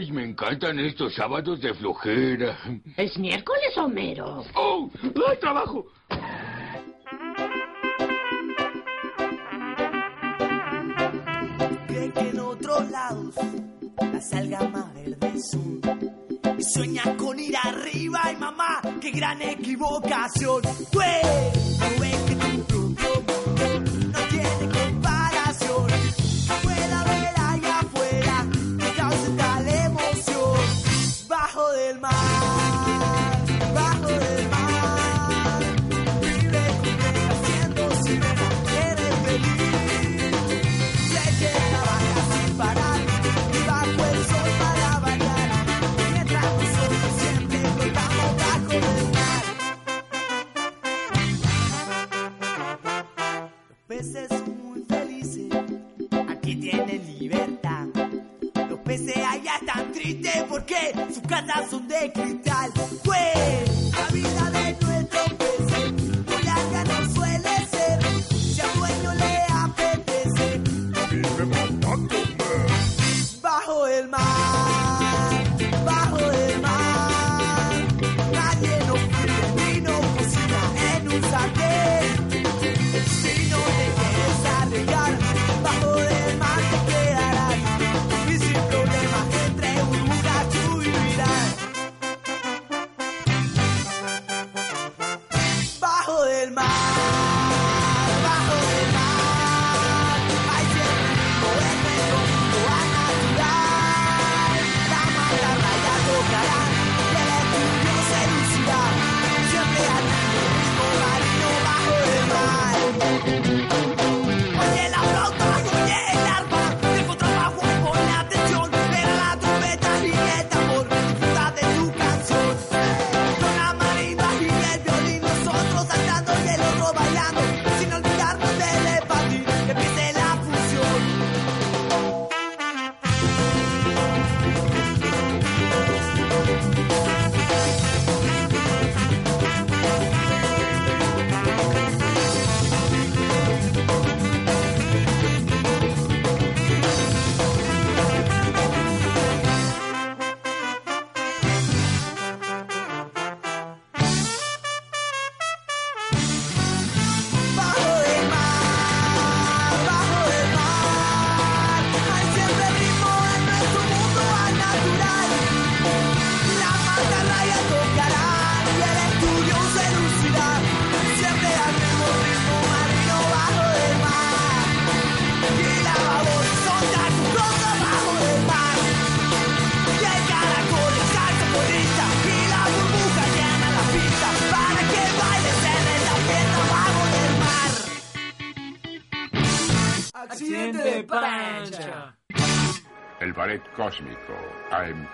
Ay, me encantan estos sábados de flojera. ¿Es miércoles, Homero? ¡Oh! ¡Al trabajo! Cree que en otros lados las algas más verdes son. Y sueña con ir arriba y mamá, qué gran equivocación. Pues, no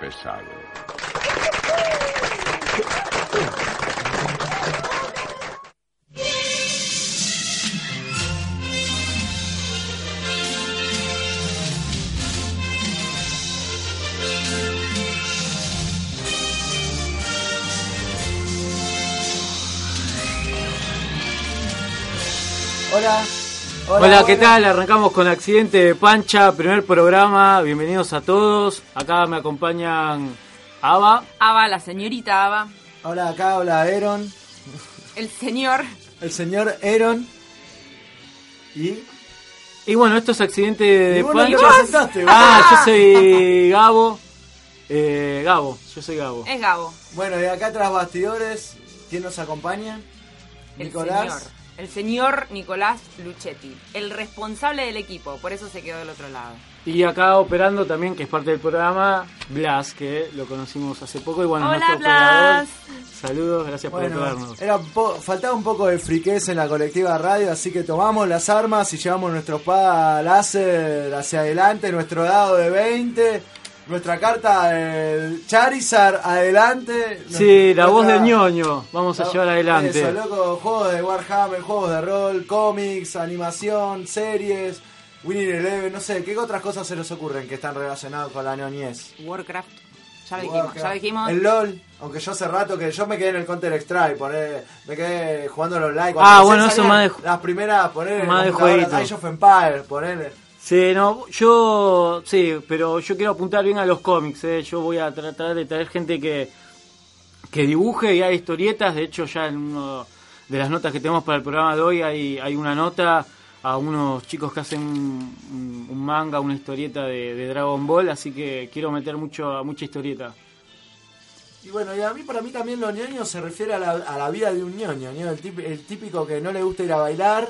ha empezado. Hola. Hola, ¿qué tal? Arrancamos con Accidente de Pancha, primer programa. Bienvenidos a todos. Acá me acompañan Ava. Ava, la señorita Ava, Hola, acá habla Aaron, el señor. el señor Aaron. Y. Y bueno, esto es Accidente de Y vos no te Pancha. presentaste, ah, yo soy Gabo. Eh, Gabo, yo soy Gabo. Es Gabo, Bueno, y acá tras bastidores, ¿quién nos acompaña? el Nicolás. señor. El señor Nicolás Luchetti, el responsable del equipo, por eso se quedó del otro lado. Y acá operando también, que es parte del programa, Blas, que lo conocimos hace poco. Y bueno, Hola, nuestro Blas. operador. Saludos, gracias por Bueno, operarnos. era faltaba un poco de friquez en la colectiva radio, así que tomamos las armas y llevamos nuestro espada láser hacia adelante, nuestro dado de 20, nuestra carta de Charizard adelante. Sí, la voz del ñoño. Vamos a llevar adelante. Eso, loco, juegos de Warhammer, juegos de rol, cómics, animación, series, Winning Eleven, no sé, ¿qué otras cosas se les ocurren que están relacionadas con la neonies? Warcraft, ya lo dijimos, ya lo dijimos. El LOL, aunque yo hace rato que yo me quedé en el Counter Strike, poner, me quedé jugando los online. Ah, bueno, eso más de- Las primeras, poner más de jueguito. Age of Empires, poner. Sí, no, yo, sí, pero yo quiero apuntar bien a los cómics, ¿eh? yo voy a tratar de traer gente que, que dibuje y hay historietas, de hecho ya en uno de las notas que tenemos para el programa de hoy hay, hay una nota a unos chicos que hacen un, manga, una historieta de, Dragon Ball, así que quiero meter mucho mucha historieta. Y bueno, y a mí para mí también los ñoños se refiere a la, a la vida de un ñoño, el, el típico que no le gusta ir a bailar,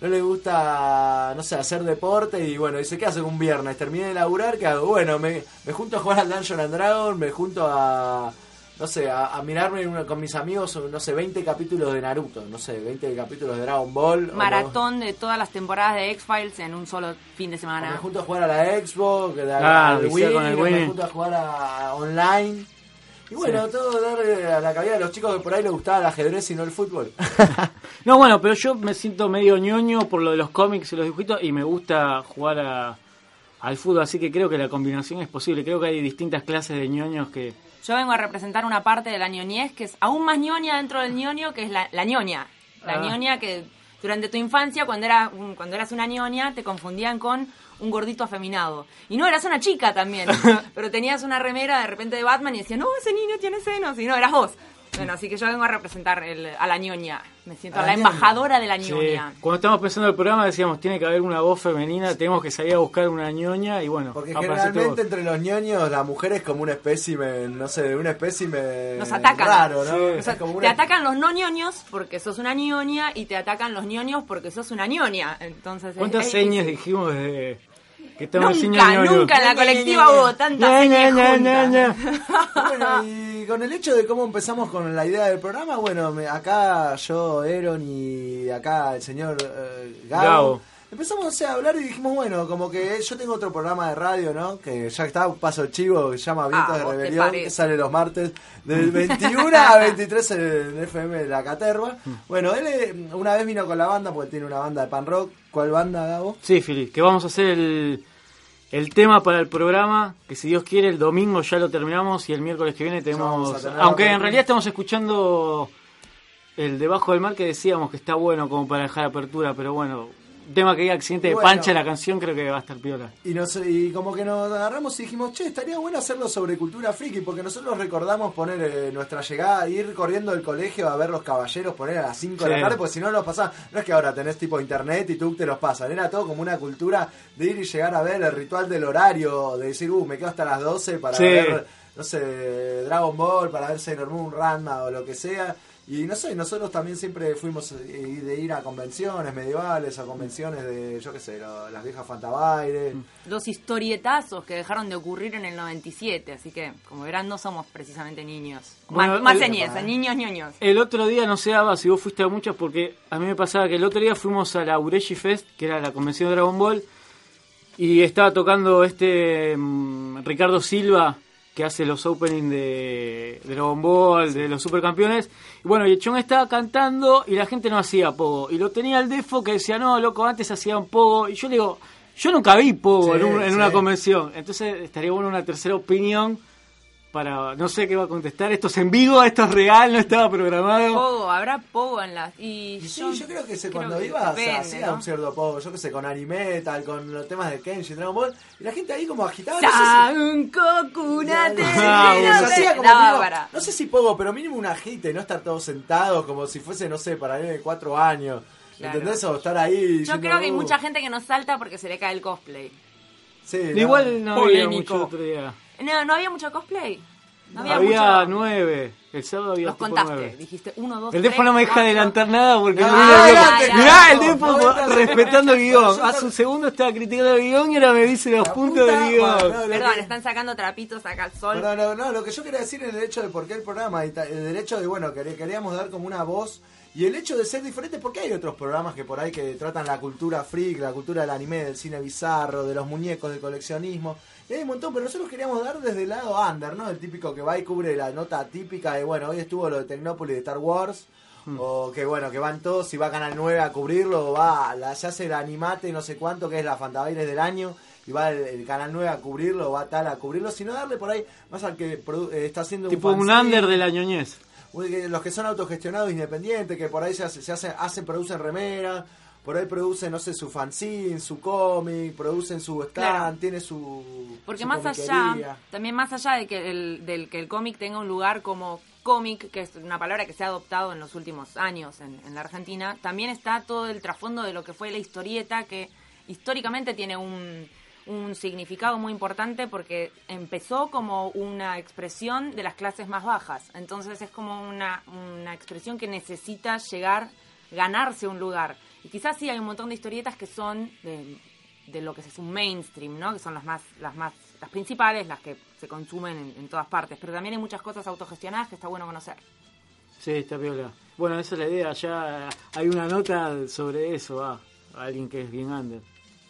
no le gusta, no sé, hacer deporte y bueno, dice, ¿qué hace un viernes? Terminé de laburar, ¿qué hago? Bueno, me, me junto a jugar al Dungeon and Dragon, me junto a, no sé, a, a mirarme una- con mis amigos, no sé, 20 capítulos de Naruto, no sé, 20 capítulos de Dragon Ball. o Maratón de todas las temporadas de X-Files en un solo fin de o me semana. junto a jugar a la Xbox, da- Ah, al Wii, con el o Wii. me junto a jugar a, a online. Y bueno, Sí. todo darle a la cabida de los chicos que por ahí les gustaba el ajedrez y no el fútbol. No, bueno, pero yo me siento medio ñoño por lo de los cómics y los dibujitos y me gusta jugar a, al fútbol, así que creo que la combinación es posible. Creo que hay distintas clases de ñoños que... Yo vengo a representar una parte de la ñoñez que es aún más ñoña dentro del ñoño, que es la, la ñoña. La Ah. ñoña que durante tu infancia, cuando, era, un- cuando eras una ñoña, te confundían con un gordito afeminado. Y no, eras una chica también. pero tenías una remera de repente de Batman y decían, no, ese niño tiene senos. Y no, eras vos. Bueno, así que yo vengo a representar el- a la ñoña. Me siento A la embajadora de la Sí, ñoña. cuando estábamos pensando el programa decíamos, tiene que haber una voz femenina, tenemos que salir a buscar una ñoña y bueno, Porque generalmente vos. entre los ñoños la mujer es como un espécimen, no sé, un espécimen Nos atacan. raro, ¿no? Sí. O Es sea, como te atacan los no ñoños porque sos una ñoña y te atacan los ñoños porque sos una ñoña. Entonces, es- ¿Cuántas es señas difícil. dijimos desde que estamos diciendo Nunca, ñoño? nunca en la Ña, colectiva ña, hubo tantas Ña, señas ña, ña, juntas. ña, Bueno, y con el hecho de cómo empezamos con la idea del programa, bueno, me- acá yo, Eron y acá el señor eh, Gabo, Gabo. Empezamos o sea, a hablar y dijimos, bueno, como que yo tengo otro programa de radio, ¿no? Que ya está, paso el chivo, que se llama Vientos Ah, de ¿vos te Rebelión, que sale los martes del 21 a 23 en FM de la Caterva. Bueno, él eh, una vez vino con la banda, porque tiene una banda de pan rock. ¿Cuál banda, Gabo? Sí, Fili, que vamos a hacer el, el tema para el programa, que si Dios quiere el domingo ya lo terminamos y el miércoles que viene tenemos... Aunque en realidad estamos escuchando el Debajo del Mar que decíamos que está bueno como para dejar apertura, pero bueno, tema que diga accidente de pancha la canción creo que va a estar piola. Y, nos, y como que nos agarramos y dijimos, che, estaría bueno hacerlo sobre cultura friki, porque nosotros recordamos poner eh, nuestra llegada, ir corriendo del colegio a ver los caballeros, poner a las 5 de la tarde, porque si no los pasaba, no es que ahora tenés tipo internet y tú te los pasan, era todo como una cultura de ir y llegar a ver el ritual del horario, de decir, uh, me quedo hasta las 12 para Sí. ver, no sé, Dragon Ball, para ver Sailor Moon, Ranma o lo que sea. Y no sé, nosotros también siempre fuimos eh, de ir a convenciones medievales, a convenciones de, yo qué sé, lo- las viejas Fantabaires. Dos historietazos que dejaron de ocurrir en el 97, así que, como verán, no somos precisamente niños. Bueno, más más el- señez, niños ñoños. El otro día, no sé, Aba, si vos fuiste a muchas, porque a mí me pasaba que el otro día fuimos a la Ureshi Fest, que era la convención de Dragon Ball, y estaba tocando este mm, Ricardo Silva, que hace los openings de, de Dragon Ball, de los supercampeones. Y bueno, y el chon estaba cantando y la gente no hacía pogo. Y lo tenía el defo que decía, no, loco, antes hacían pogo. Y yo le digo, yo nunca vi pogo Sí, en, un- en sí. una convención. Entonces estaría bueno una tercera opinión para, no sé qué va a contestar. Esto es en vivo, esto es real, no estaba programado. Pogo, habrá pogo en las. Y sí, yo, yo creo que se, creo cuando que iba se depende, hacía ¿no? un cierto poco, yo qué sé, con Animetal, con los temas de Kenshi, Dragon Ball, y la gente ahí como agitaba. No sé si- un Se hacía como No, sé si poco, pero mínimo un agite, no estar todos sentados como si fuese, no sé, para de cuatro años. Claro. ¿Entendés? O estar ahí. Yo diciendo, creo que hay "Uh". mucha gente que no salta porque se le cae el cosplay. Sí, no. Igual no había mucho otro día. No, no había mucho cosplay. No había, Había mucho. nueve. El sábado había Los tipo contaste. nueve. Dijiste uno, dos, El Defo no me deja cuatro. adelantar nada porque No, el Defo- adelante, Mirá, no, el no, Defo no, no, no, respetando el guion. yo- Hace un segundo estaba criticando el guion y ahora me dice los puntos del guion. no, Perdón, que- están sacando trapitos acá al sol. Perdón, no, no, lo que yo quería decir es el hecho de por qué el programa, el derecho de, bueno, quer- queríamos dar como una voz y el hecho de ser diferente, porque hay otros programas que por ahí que tratan la cultura freak, la cultura del anime, del cine bizarro, de los muñecos, del coleccionismo, y hay un montón, pero nosotros queríamos dar desde el lado under, ¿no? El típico que va y cubre la nota típica de, bueno, hoy estuvo lo de Tecnópolis de Star Wars, o que bueno, que van todos y va a Canal 9 a cubrirlo, o va, la, se hace el animate no sé cuánto, que es la Fantabaires del año, y va el, el Canal 9 a cubrirlo, o va tal a cubrirlo, sino darle por ahí más al que eh, está haciendo Tipo un fanzine, under de la ñoñez. los que son autogestionados independientes, que por ahí se, hace, se hacen, hacen, producen remera, por ahí produce, no sé, su fanzine, su cómic, producen su stand, Claro. tiene su. Porque su más comiquería. allá, también más allá de que el, del que el cómic tenga un lugar como cómic, que es una palabra que se ha adoptado en los últimos años en, en la Argentina, también está todo el trasfondo de lo que fue la historieta, que históricamente tiene un, un significado muy importante porque empezó como una expresión de las clases más bajas. Entonces es como una, una expresión que necesita llegar, ganarse un lugar. Y quizás sí hay un montón de historietas que son de, lo que es un mainstream, ¿no? Que son las más, las más, las principales, las que se consumen en, en todas partes. Pero también hay muchas cosas autogestionadas que está bueno conocer. Sí, está piola. Bueno, esa es la idea. Ya hay una nota sobre eso, ah, alguien que es bien under.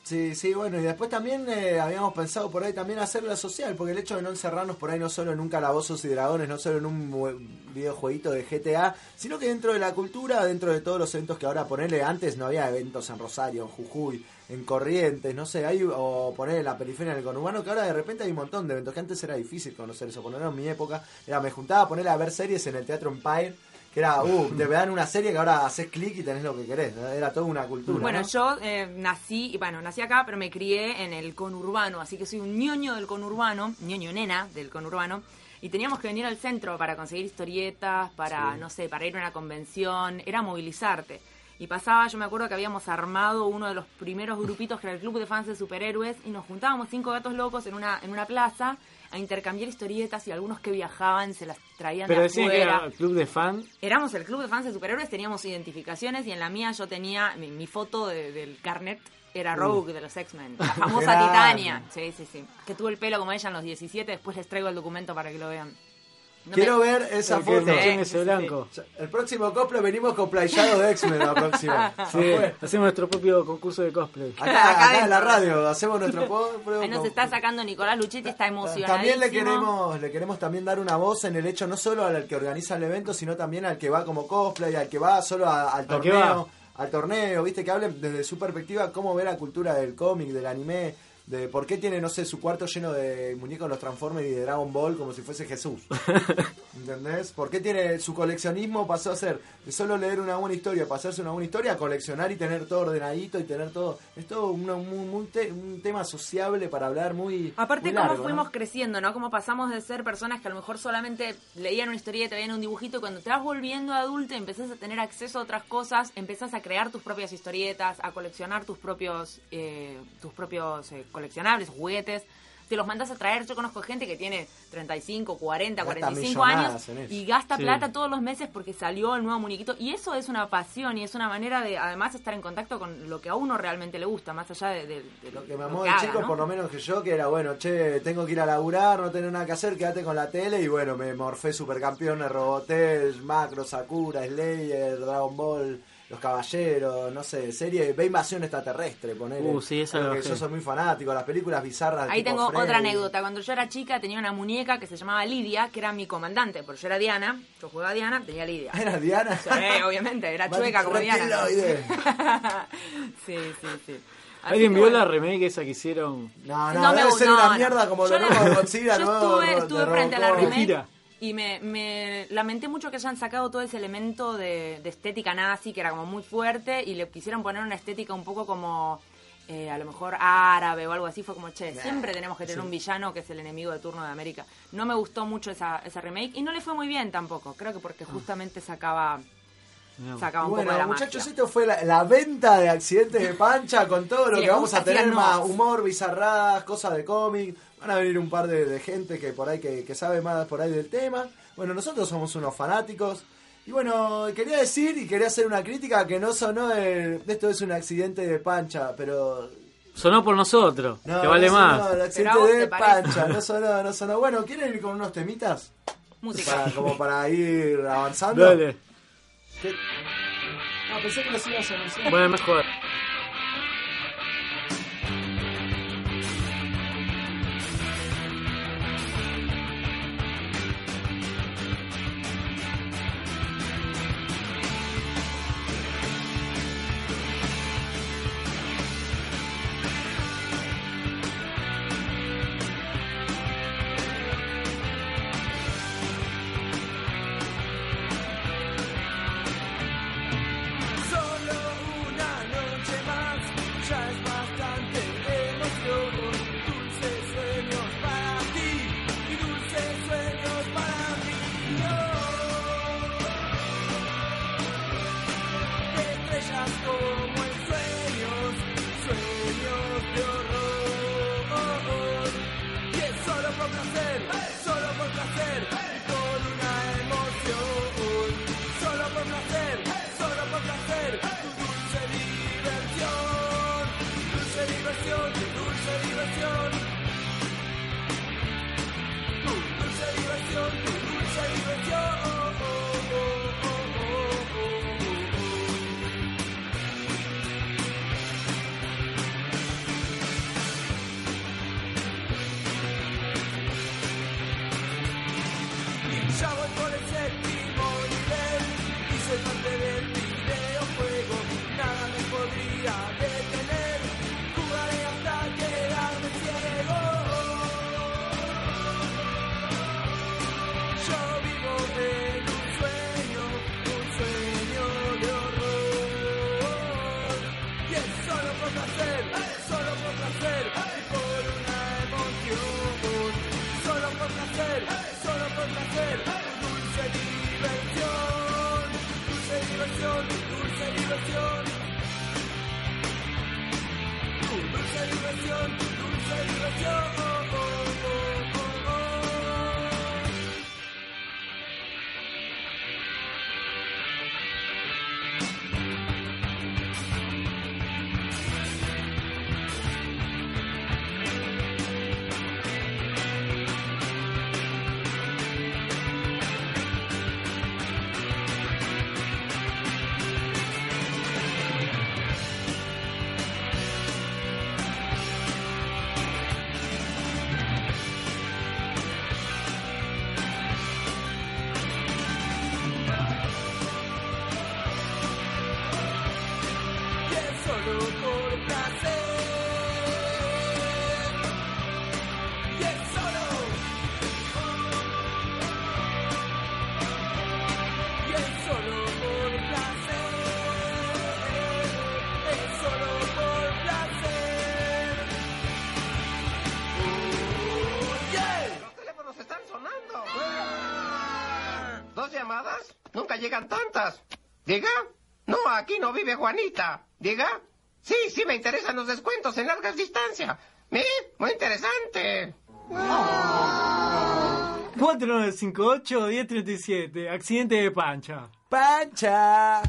Sí, sí, bueno, y después también eh, habíamos pensado por ahí también hacerla social, porque el hecho de no encerrarnos por ahí no solo en un calabozos y dragones, no solo en un videojueguito de GTA, sino que dentro de la cultura, dentro de todos los eventos que ahora ponerle antes no había eventos en Rosario, en Jujuy, en Corrientes, no sé, hay, o poner en la periferia del conurbano, que ahora de repente hay un montón de eventos, que antes era difícil conocer eso, ponerlo en mi época, era me juntaba a poner a ver series en el Teatro Empire, que era, uh, te dan una serie que ahora haces clic y tenés lo que querés, era toda una cultura. Bueno, ¿no? yo eh, nací, y bueno, nací acá, pero me crié en el conurbano, así que soy un ñoño del conurbano, ñoño nena del conurbano, y teníamos que venir al centro para conseguir historietas, para, no sé, para ir a una convención, era movilizarte. Y pasaba, yo me acuerdo que habíamos armado uno de los primeros grupitos que era el Club de Fans de Superhéroes, y nos juntábamos cinco gatos locos en una, en una plaza a intercambiar historietas y algunos que viajaban se las traían Pero de decían que afuera. era club de fan. Éramos el club de fans de superhéroes, teníamos identificaciones y en la mía yo tenía mi, mi foto de- del carnet era Rogue de los X-Men, la famosa. Titania. Sí, sí, sí. Que tuvo el pelo como ella en los 17, después les traigo el documento para que lo vean. No Quiero me- ver esa foto. Sí, ese blanco. El próximo cosplay venimos con playado de X-Men la próxima. Sí, hacemos nuestro propio concurso de cosplay. Acá, Acá acá en la radio hacemos nuestro po- Ahí nos está sacando Nicolás Luchetti, está emocionado. También le queremos, le queremos también dar una voz en el hecho no solo al que organiza el evento, sino también al que va como cosplay, al que va solo a- al torneo, al torneo, viste, que hablen desde su perspectiva cómo ve la cultura del cómic, del anime, de por qué tiene, no sé, su cuarto lleno de muñecos de los Transformers y de Dragon Ball como si fuese Jesús. ¿Entendés? ¿Por qué tiene su coleccionismo pasó a ser de solo leer una buena historia, pasarse una buena historia, a coleccionar y tener todo ordenadito y tener todo. Es todo una- un, un te- un tema sociable para hablar muy. Aparte, muy cómo fuimos ¿no? creciendo, ¿no? Cómo pasamos de ser personas que a lo mejor solamente leían una historieta, veían un dibujito, y cuando te vas volviendo adulto y empezás a tener acceso a otras cosas, empezás a crear tus propias historietas, a coleccionar tus propios, eh, tus propios eh, coleccionables, juguetes. Te los mandas a traer. Yo conozco gente que tiene 35, 40, Gasta 45 millonadas años y gasta Sí. plata todos los meses porque salió el nuevo muñequito. Y eso es una pasión y es una manera de, además, estar en contacto con lo que a uno realmente le gusta, más allá de, de- de lo Lo que me amó de chico, ¿no? por lo menos que yo, que era bueno, che, tengo que ir a laburar, no tener nada que hacer, quédate con la tele. Y bueno, me morfé supercampeones, Robotel, Macro, Sakura, Slayer, Dragon Ball, Los Caballeros, no sé, serie, ve Invasión Extraterrestre, ponele. Uh, sí, la Porque yo soy muy fanático, las películas bizarras. Ahí tipo tengo Freddy. otra anécdota. Cuando yo era chica tenía una muñeca que se llamaba Lidia, que era mi comandante, porque yo era Diana, yo jugaba a Diana, tenía Lidia. ¿Era Diana? Sí, obviamente, era chueca como Diana. Sí, sí, sí. Así ¿Alguien vio bueno. la remake esa que hicieron? No, no, No me debe gu- ser no, una no. mierda como Yo nuevo de Godzilla, Yo estuve, de estuve frente a la remake. Y me, me lamenté mucho que hayan sacado todo ese elemento de, de estética nazi, que era como muy fuerte, y le quisieron poner una estética un poco como... eh, a lo mejor árabe o algo así, fue como, che, siempre tenemos que tener un villano que es el enemigo de turno de América. No me gustó mucho esa, esa remake y no le fue muy bien tampoco, creo que porque justamente sacaba, sacaba un Y poco de bueno, la muchachos, magia. esto fue la, la venta de accidentes de pancha con todo lo Si que vamos a tener más humor, bizarradas, cosas de cómic. Van a venir un par de, de gente que por ahí que, que sabe más por ahí del tema. Bueno, nosotros somos unos fanáticos. Y bueno, quería decir y quería hacer una crítica que no sonó el, esto es un accidente de pancha, pero Sonó por nosotros, no, que vale no sonó más. el accidente de pancha, no sonó, no sonó. Bueno, ¿quieren ir con unos temitas? Música. Para- como para ir avanzando. Dale. ¿Qué? No, pensé que los ibas a anunciar. Bueno, mejor. Diga. No, aquí no vive Juanita. Diga. Sí, sí me interesan los descuentos en largas distancias. ¿Eh? Muy interesante. Oh. 4958-1037. Accidente de pancha. ¡Pancha!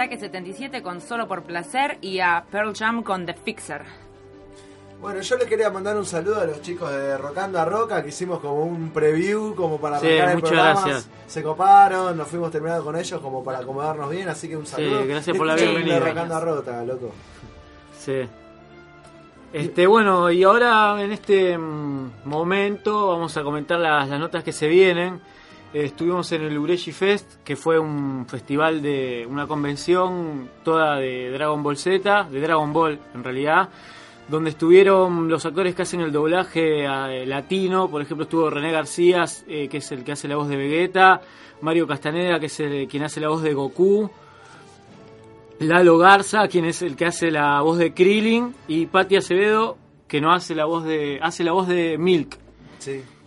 Ataque 77 con Solo por Placer y a Pearl Jam con The Fixer. Bueno, yo le quería mandar un saludo a los chicos de Rocando a Roca, que hicimos como un preview, como para Sí, arrancar el muchas programa. gracias. Se coparon, nos fuimos terminando con ellos como para acomodarnos bien, así que un saludo. gracias por la bienvenida. de Rocando a Roca, loco. Sí. Este, bueno, y ahora en este mm, momento vamos a comentar las, las notas que se vienen. Eh, estuvimos en el Ureshi Fest, que fue un festival de una convención toda de Dragon Ball Z, de Dragon Ball en realidad, donde estuvieron los actores que hacen el doblaje eh, latino, por ejemplo estuvo René García, eh, que es el que hace la voz de Vegeta, Mario Castaneda, que es el, quien hace la voz de Goku, Lalo Garza, quien es el que hace la voz de Krillin, y Patti Acevedo, que no hace la voz de hace la voz de Milk.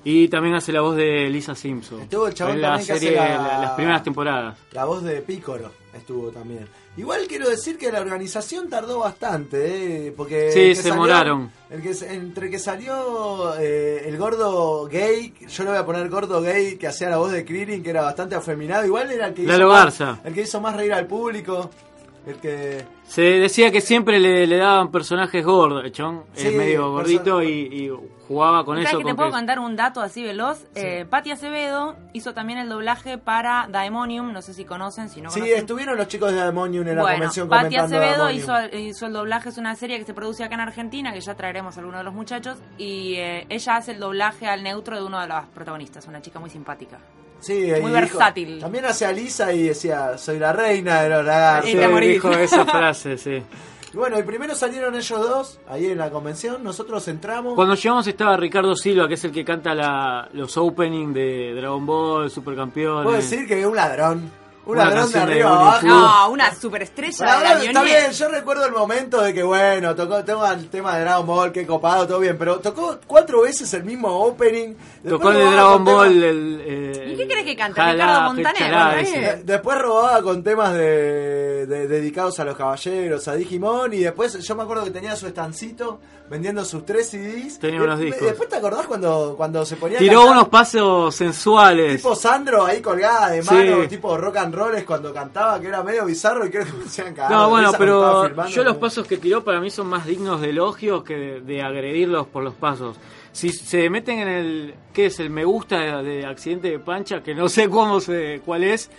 Y también hace la voz de Lisa Simpson. Estuvo el chabón en la también que hace la- la- las primeras temporadas. La voz de Pícoro estuvo también. Igual quiero decir que la organización tardó bastante, ¿eh? porque Sí, se salió- demoraron. El que, se- entre que salió eh, el gordo gay, yo le voy a poner gordo gay que hacía la voz de Krillin, que era bastante afeminado, igual era el que Lalo hizo más- el que hizo más reír al público, el que Se decía que siempre le, le daban personajes gordos, Sí, es medio gordito y, y jugaba con ¿Sabes eso. que te con puedo contar un dato así veloz? Eh, Patti Acevedo hizo también el doblaje para Daemonium, no sé si conocen, si no Sí, conocen. estuvieron los chicos de Demonium en la bueno, convención Patti Acevedo hizo, hizo el doblaje, es una serie que se produce acá en Argentina, que ya traeremos a alguno de los muchachos, y eh, ella hace el doblaje al neutro de uno de los protagonistas, una chica muy simpática. Sí, Muy y dijo- versátil. también hacía Lisa y decía, soy la reina de los lagartos. Sí, dijo esa frase, sí. Y bueno, y primero salieron ellos dos, ahí en la convención, nosotros entramos. Cuando llegamos estaba Ricardo Silva, que es el que canta la, los opening de Dragon Ball, Supercampeones. Puedo decir que es un ladrón. Un Una ladrón de canción de arriba abajo. No, una superestrella La de la está bien, yo recuerdo el momento de que, bueno, tocó, tengo el tema de Dragon Ball, qué copado, todo bien, pero tocó cuatro veces el mismo opening. Después Tocó el de Dragon Ball. temas- El, el- ¿Y qué querés que cante? Jalá, Ricardo Montaner, Después robaba con temas de, de- dedicados a los caballeros, a Digimon, y después yo me acuerdo que tenía su estancito vendiendo sus tres CDs. Tenía unos después- discos. Después te acordás cuando, cuando se ponía Tiró unos pasos sensuales. Tipo Sandro ahí colgada de Sí. mano, tipo rock and roll es cuando cantaba, que era medio bizarro y creo que me hacían cagar. No, bueno, pero filmando, yo los pasos que tiró para mí son más dignos de elogios que de, de agredirlos por los pasos. Si se meten en el, ¿qué es? El me gusta de, de accidente de pancha, que no sé cómo se, cuál es.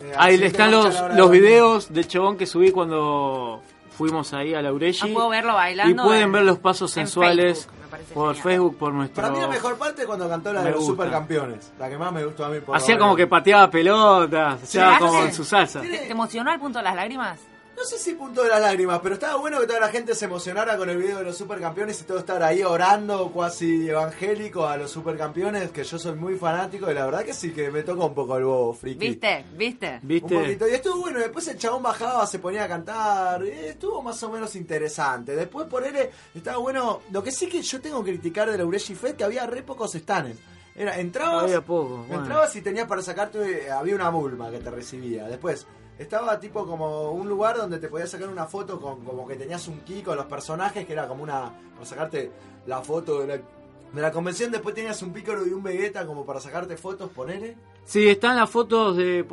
Eh, Ahí están de los, los de- videos del chabón que subí cuando fuimos ahí a la Ureshi. Ah, puedo verlo bailando Y pueden en- ver los pasos en sensuales Facebook, por genial. Facebook, por nuestro... Para mí la mejor parte es cuando cantó la Me de los gusta. supercampeones, la que más me gustó a mí. por Hacía como que pateaba pelotas, ¿hace? como en su salsa. ¿Te, te emocionó al punto de las lágrimas? No sé si punto de las lágrimas, pero estaba bueno que toda la gente se emocionara con el video de los supercampeones y todo estar ahí orando cuasi evangélico a los supercampeones, que yo soy muy fanático y la verdad que sí que me toca un poco el bobo, friki. ¿Viste? ¿Viste? Un ¿Viste? poquito. Y estuvo bueno, después el chabón bajaba, se ponía a cantar, y estuvo más o menos interesante. Después por él estaba bueno. Lo que sí que yo tengo que criticar de la Ureshi Fest que había re pocos stands. Era, entrabas, Había poco, bueno. entrabas y tenías para sacarte, había una mulma que te recibía. Después estaba tipo como un lugar donde te podías sacar una foto con como que tenías un ki con los personajes, que era como una, para sacarte la foto de la, de la convención. Después tenías un pícoro y un Vegeta como para sacarte fotos, ponele. Sí, están las fotos de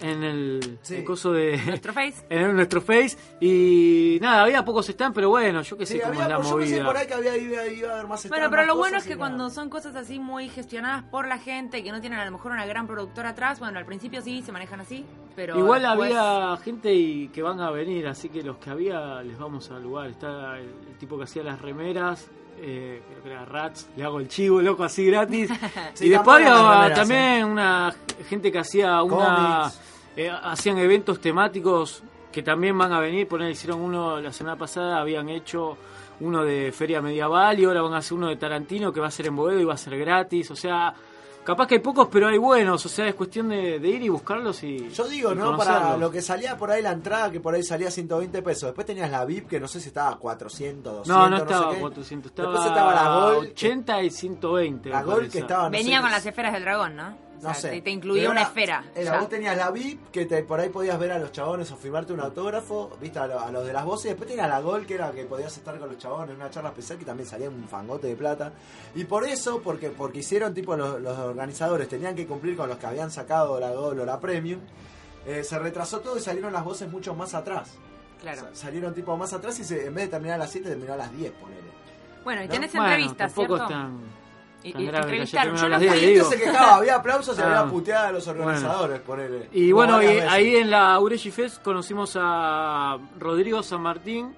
en el, Sí. el coso de ¿Nuestro face? en nuestro face y nada, había pocos stands, pero bueno, yo qué sé Sí, cómo había, es la yo pensé movida. por ahí que había, iba, iba a haber más Bueno, pero lo bueno es que cuando nada. son cosas así muy gestionadas por la gente, que no tienen a lo mejor una gran productora atrás, bueno, al principio sí se manejan así, pero Igual después- había gente y que van a venir, así que los que había les vamos al lugar. Está el, el tipo que hacía las remeras, eh, creo que era Rats, le hago el chivo, loco, así gratis. Sí, y después había también una gente que hacía una... Eh, hacían eventos temáticos que también van a venir, poner hicieron uno la semana pasada, habían hecho uno de Feria Medieval y ahora van a hacer uno de Tarantino que va a ser en Boedo y va a ser gratis, o sea, capaz que hay pocos pero hay buenos, o sea, es cuestión de, de ir y buscarlos y Yo digo, y ¿no? Para lo que salía por ahí la entrada, que por ahí salía 120 pesos. Después tenías la VIP, que no sé si estaba 400, 200, No, no sé estaba qué. 400, estaba, Después estaba la Gol. 80 y 120. La Gol que estaba, no Venía sé, con las esferas del dragón, ¿no? O No sea, sé. Te, te incluía una era- esfera. Era, vos tenías la VIP, que te, por ahí podías ver a los chabones o firmarte un autógrafo, viste, a, lo- a los de las voces. Después tenías la Gol, que era que podías estar con los chabones en una charla especial, que también salía un fangote de plata. Y por eso, porque porque hicieron, tipo, los, los organizadores tenían que cumplir con los que habían sacado la Gol o la Premium. eh, se retrasó todo y salieron las voces mucho más atrás. Claro. Sa- salieron tipo más atrás y se, en vez de terminar a las 7 terminó a las 10, ponele. Bueno, y ¿No? tenés Bueno, entrevistas, tampoco ¿cierto? Tan, grave que a las los 10, vi. La digo. gente se quejaba, había aplausos y Ah. había puteada a los organizadores, ponele. Y Como bueno, y varias veces. ahí en la Ureshi Fest conocimos a Rodrigo San Martín,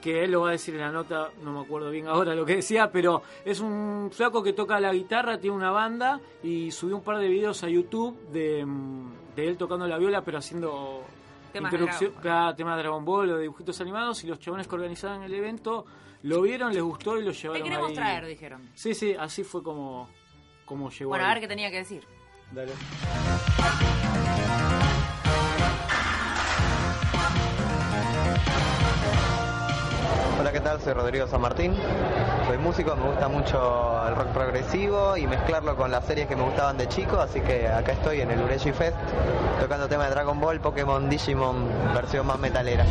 que él lo va a decir en la nota, no me acuerdo bien ahora lo que decía, pero es un flaco que toca la guitarra, tiene una banda y subió un par de videos a YouTube de, mm, de él tocando la viola, pero haciendo Temas de introducción, Dragon cada tema de Dragon Ball o de dibujitos animados y los chabones que organizaban el evento lo vieron, les gustó y lo Te llevaron queremos ahí. traer, dijeron. Sí, sí, así fue como, como llegó. Bueno, a ver qué tenía que decir. Dale. Hola, ¿qué tal? Soy Rodrigo San Martín. Soy músico, me gusta mucho el rock progresivo y mezclarlo con las series que me gustaban de chico, así que acá estoy en el Ureshi Fest tocando temas de Dragon Ball, Pokémon, Digimon, versión más metalera.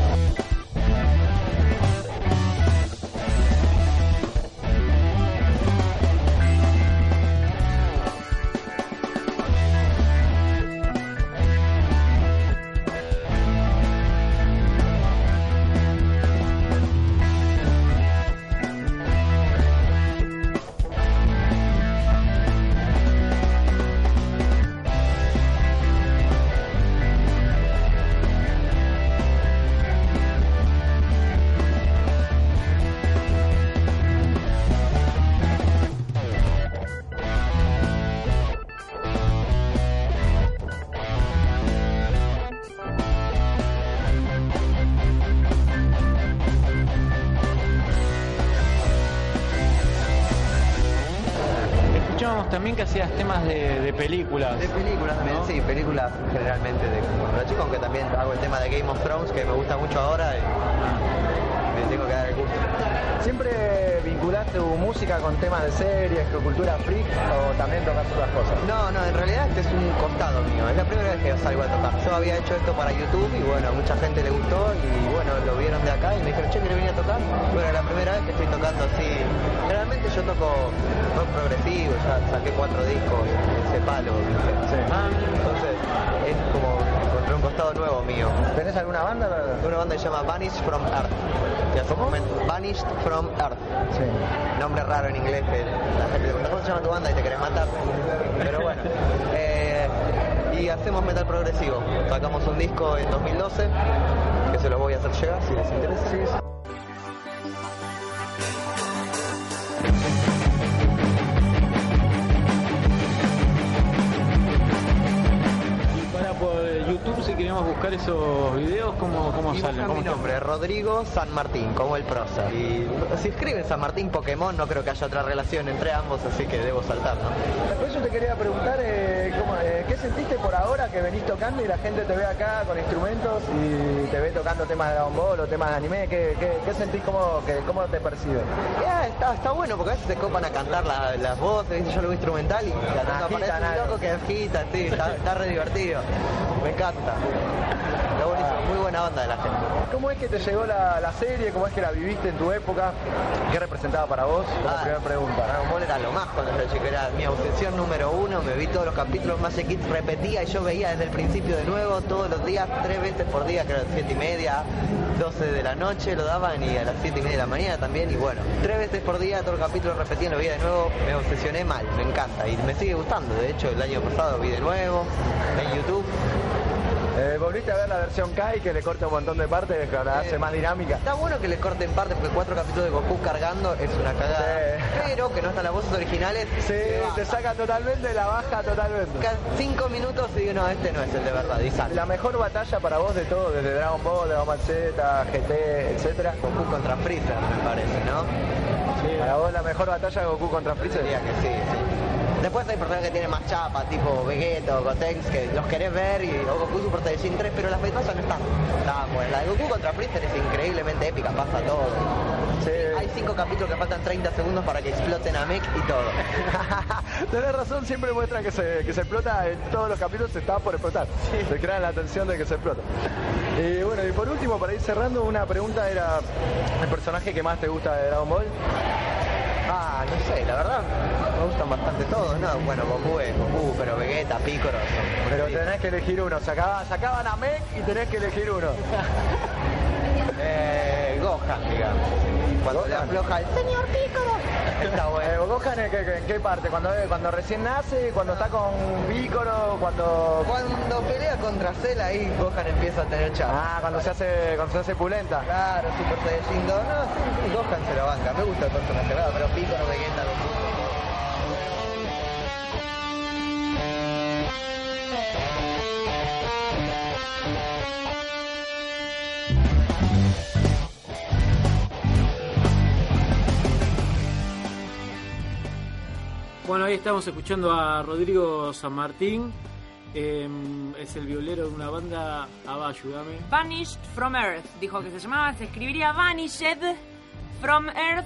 Hacías temas de, de películas. De películas también, ¿no? sí, películas generalmente de cuando era chico, aunque también hago el tema de Game of Thrones que me gusta mucho ahora y me tengo que dar el gusto. ¿Siempre vinculaste tu música con temas de series, con cultura freak o también tocas otras cosas? No, no, en realidad este es un costado mío. Es la primera vez que salgo a tocar. Yo había hecho esto para YouTube y bueno, a mucha gente le gustó y bueno, lo vieron de acá y me dijeron, che, ¿querés venir a tocar? Bueno, es la primera vez que estoy tocando así. Generalmente yo toco rock progresivo, ya saqué cuatro discos ese palo, ¿viste? Entonces es como encontré un costado nuevo mío. ¿Tenés alguna banda? Una banda que se llama Vanished from Earth. Que hace un momento, Vanished from Earth. Sí. Nombre raro en inglés que la gente le ¿cómo se llama tu banda? Y te querés matar. Pero bueno. Eh, y hacemos metal progresivo. Sacamos un disco en 2012 que se lo voy a hacer llegar si les interesa. Buscar esos videos, ¿cómo, cómo Y salen? ¿Cómo mi nombre, Rodrigo San Martín, como el prosa. Y si escriben San Martín Pokémon, no creo que haya otra relación entre ambos, así que debo saltar, ¿no? Después yo te quería preguntar, eh, cómo, eh, ¿qué sentiste por ahora que venís tocando y la gente te ve acá con instrumentos y te ve tocando temas de Dragon Ball o temas de anime? ¿Qué, qué, qué sentís? Cómo, que, ¿Cómo te perciben? Ya, está, está bueno porque a veces se copan a cantar la- las voces, yo lo instrumental y la un algo. loco que agita, sí, está, está re divertido. Me encanta. Está buenísimo, muy buena onda de la gente. ¿Cómo es que te llegó la, la serie? ¿Cómo es que la viviste en tu época? ¿Qué representaba para vos? Como Ah, primera pregunta. Dragon Ball era lo más cuando era chico, era mi obsesión número uno, me vi todos los capítulos más Kids, repetía y yo veía desde el principio de nuevo, todos los días, tres veces por día, eran siete y media, 12 de la noche lo daban y a las siete y media de la mañana también, y bueno, tres veces por día, todos los capítulos repetía, lo veía de nuevo, me obsesioné mal, me encanta, y me sigue gustando, de hecho el año pasado vi de nuevo, en YouTube, Eh, ¿Volviste a ver la versión Kai que le corta un montón de partes, que la hace más dinámica? Está bueno que le corten parte porque cuatro capítulos de Goku cargando es una cagada. Sí. Pero que no están las voces originales. Sí, te saca totalmente la baja, totalmente. Cada cinco minutos y digo, no, este no es el de verdad. Y sale. La mejor batalla para vos de todo, desde Dragon Ball, Dragon Ball Z, GT, etcétera. Goku contra Freezer, me parece, ¿no? Para vos la mejor batalla de Goku contra Freezer. Diría que sí. Después hay personajes que tienen más chapa, tipo Vegeta o Gotenks, que los querés ver, y, o Goku Super Saiyajin 3, pero las batallas no están tan buenas. La de Goku contra Freezer es increíblemente épica, pasa todo. Sí. Hay cinco capítulos que faltan 30 segundos para que exploten a Mech y todo. Tenés razón, siempre muestran que se, que se explota en todos los capítulos, se está por explotar. Se crean la atención de que se explota. Y bueno, y por último, para ir cerrando, una pregunta era el personaje que más te gusta de Dragon Ball. Ah, no sé, la verdad me gustan bastante todos, ¿no? Bueno, Goku es Goku, pero Vegeta, Piccolo son... Pero tenés que elegir uno. Sacaban, sacaban a Meg y tenés que elegir uno. Eh, Gohan, digamos. Cuando le afloja el señor Piccolo. Está Eh, bueno. ¿Gohan en qué, en qué parte? ¿Cuando, cuando recién nace? ¿Cuando está con Piccolo? ¿Cuando...? Cuando pelea contra Cell ahí Gohan empieza a tener chance. Ah, cuando se hace, cuando se hace pulenta. Claro, Super Saiyajin 2. No, sí, Gohan se lo banca. Me gusta el personaje. Pero Piccolo, Vegeta, Goku. Bueno, ahí estamos escuchando a Rodrigo San Martín. eh, es el violero de una banda. Ava, ayúdame. Vanished from Earth, dijo que se llamaba, se escribiría Vanished from Earth.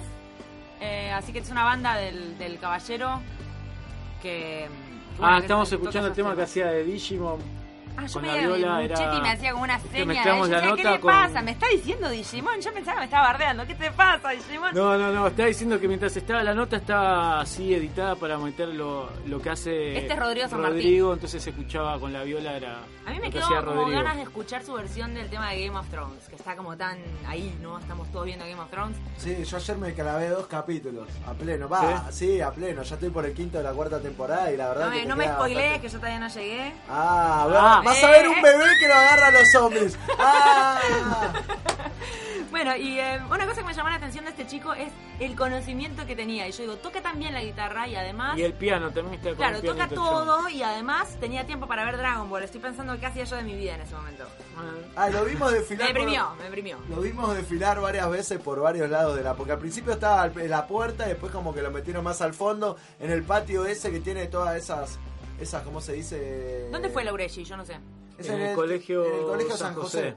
Eh, así que es una banda del, del caballero que. bueno, Ah, que estamos escuchando el tema que hacía de Digimon. Ah, yo con me la viola era. Muchetti me hacía como una que seña. de mezclamos yo la decía, ¿Qué le con- pasa? ¿Me está diciendo Digimon? Yo pensaba que me estaba bardeando. ¿Qué te pasa, Digimon? No, no, no, está diciendo que mientras estaba la nota estaba así editada para meter lo, lo que hace Este es Rodrigo San Martín. Rodrigo, entonces se escuchaba con la viola era A mí me que quedó como Rodrigo. ganas de escuchar su versión del tema de Game of Thrones, que está como tan ahí, ¿no? Estamos todos viendo Game of Thrones. Sí, yo ayer me clavé dos capítulos a pleno. Va, sí, a pleno. Ya estoy por el quinto de la cuarta temporada y la verdad No que me, no me spoilees, bastante- que yo todavía no llegué. Ah, Ah. Vas a Eh, ver un bebé que lo agarra a los zombies. Ah. Bueno, y eh, una cosa que me llamó la atención de este chico es el conocimiento que tenía. Y yo digo, toca también la guitarra y además... Y el piano también está con Claro, el toca todo y además tenía tiempo para ver Dragon Ball. Estoy pensando qué hacía yo de mi vida en ese momento. Ah, lo vimos Me desfilar. por- deprimió, me deprimió. Lo vimos desfilar varias veces por varios lados de la... Porque al principio estaba en la puerta y después como que lo metieron más al fondo, en el patio ese que tiene todas esas... Esas, ¿cómo se dice? ¿Dónde fue Laureshi? Yo no sé. Es En el colegio en el colegio San San José. José.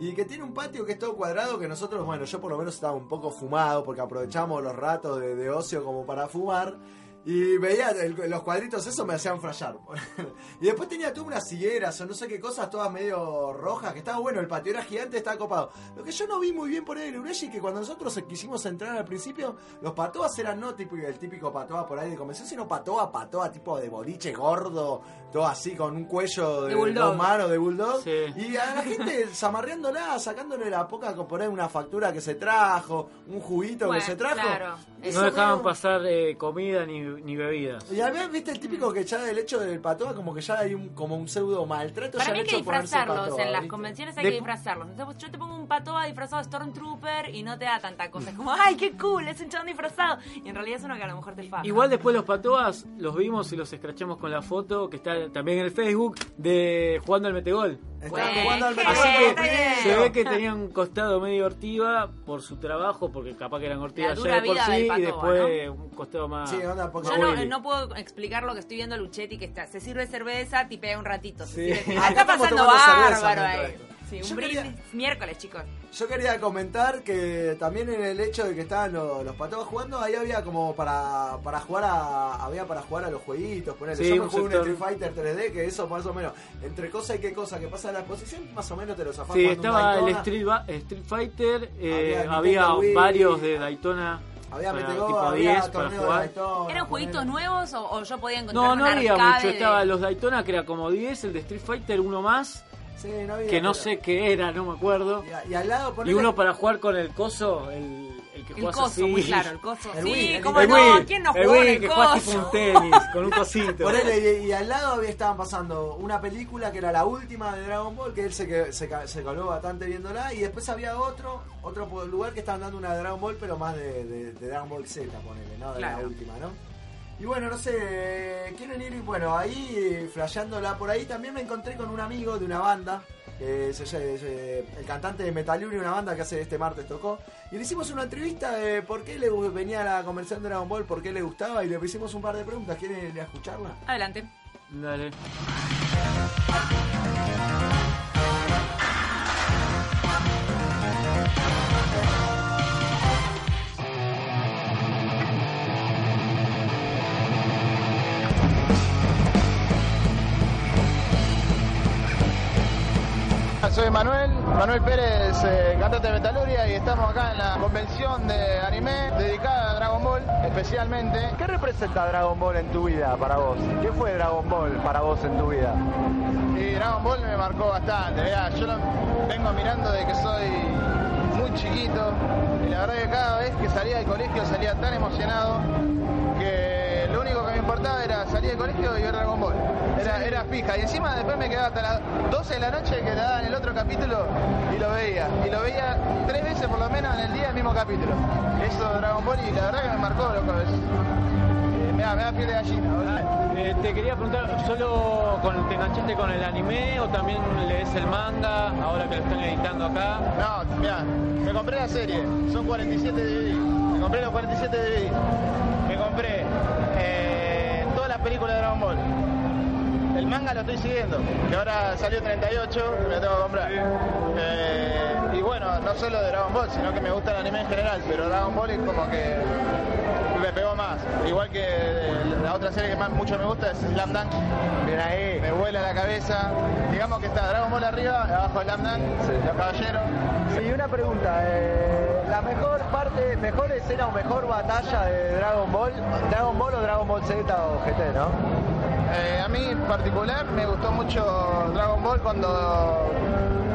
Y que tiene un patio que es todo cuadrado que nosotros, bueno, yo por lo menos estaba un poco fumado porque aprovechamos los ratos de, de ocio como para fumar. Y veía el- los cuadritos, eso me hacían frayar. y después tenía todas unas higueras o no sé qué cosas, todas medio rojas, que estaba bueno, el patio era gigante, estaba copado. Lo que yo no vi muy bien por ahí en Ureshi, que cuando nosotros quisimos entrar al principio, los patoas eran no tipo el típico patoa por ahí de convención, sino patoa, patoa, tipo de boliche gordo, todo así con un cuello de, De bulldog. dos manos de bulldog. Sí. Y a la gente zamarreándola, sacándole la poca por ahí una factura que se trajo, un juguito Bueno, que se trajo. claro. Eso No dejaban pasar eh, comida ni, ni bebidas. Y además, viste el típico que ya del hecho del patoa, como que ya hay un, como un pseudo maltrato. Para ya mí el hay que disfrazarlos. patoa, en las ¿viste? convenciones hay De- que disfrazarlos. Entonces, yo te pongo un patoa disfrazado de Stormtrooper y no te da tanta cosa. Es como, ¡ay, qué cool! Es un chabón disfrazado. Y en realidad es uno que a lo mejor te faja. Igual después los patoas los vimos y los escrachamos con la foto que está también en el Facebook de jugando al metegol. Estaban Bueno, jugando al qué Así que bien. se ve que tenían un costado medio ortiva por su trabajo, porque capaz que eran ortivas ya de por vida sí, del y después un costado más. Sí, onda, porque- Yo no, puedo explicar lo que estoy viendo a Luchetti, que está, se sirve cerveza, tipea un ratito. se Sí. sirve- Acá está pasando bárbaro ahí. Sí, un quería- brindis miércoles, chicos. Yo quería comentar que también en el hecho de que estaban los, los patoas jugando, ahí había como para, para jugar a había para jugar a los jueguitos, ponele. Sí, Yo me jugué un. Street Fighter 3D, que eso más o menos, entre cosa y qué cosa que pasa en la exposición, más o menos te lo zafás Sí, estaba el. Street, Street Fighter, eh, Había había, Nintendo Wii. varios de Daytona Había para, Metegol, tipo había 10 para jugar. Daytona, ¿Eran jueguitos ponele. nuevos o, o yo podía encontrar No, no había mucho, de- estaba los Daytona que era como 10, el de Street Fighter uno más, Sí, no había, que no pero- sé qué era, no me acuerdo. Y, a- y al lado Y ponele- uno para jugar con el coso, el, el que El coso, así. muy claro, el coso. El sí, Wii, el cómo el no, Wii, ¿quién no el jugó en Wii el que coso? tipo un tenis, con un cosito. Ponele, y, y al lado había, estaban pasando una película que era la última de Dragon Ball, que él se, que- se, se coló bastante viéndola, y después había otro otro lugar que estaban dando una de Dragon Ball, pero más de, de- de Dragon Ball Z, ponele, ¿no? De la última, ¿no? Y bueno, no sé, quieren ir, y bueno, ahí, flasheándola por ahí, también me encontré con un amigo de una banda, que se- el cantante de Metaluri, una banda que hace este martes tocó, y le hicimos una entrevista de por qué le venía a la convención de Dragon Ball, por qué le gustaba, y le hicimos un par de preguntas, ¿quieren escucharla? Adelante. Dale. Soy Manuel, Manuel Pérez, eh, cantante de Metaluria y estamos acá en la convención de anime dedicada a Dragon Ball. especialmente. ¿Qué representa Dragon Ball en tu vida para vos? ¿Qué fue Dragon Ball para vos en tu vida? Y Dragon Ball me marcó bastante. Mirá, yo lo vengo mirando de que soy muy chiquito y la verdad que cada vez que salía del colegio salía tan emocionado que lo único que me importaba era salir del colegio y ver Dragon Ball. Era, era fija. Y encima después me quedaba hasta las 12 de la noche que le daban el otro capítulo y lo veía. Y lo veía tres veces por lo menos en el día el mismo capítulo. Eso de Dragon Ball y la verdad que me marcó, loco. Es- eh, me, da, me da piel de gallina. boludo. Eh, te quería preguntar, ¿solo con, te enganchaste con el anime o también lees el manga ahora que lo están editando acá? No, mira, me compré la serie, son 47 DVD. Me compré los 47 DVD. Me compré eh, todas las películas de Dragon Ball. Manga lo estoy siguiendo, que ahora salió 38, me lo tengo que comprar. Eh, y bueno, no solo de Dragon Ball, sino que me gusta el anime en general, pero Dragon Ball es como que me pegó más. Igual que la otra serie que más mucho me gusta es Slam Dunk. Bien ahí. Me vuela la cabeza. Digamos que está Dragon Ball arriba, abajo Slam Dunk, los caballeros. Y una pregunta, eh, la mejor parte, mejor escena o mejor batalla de Dragon Ball, Dragon Ball o Dragon Ball Z o GT, ¿no? Eh, a mí en particular me gustó mucho Dragon Ball cuando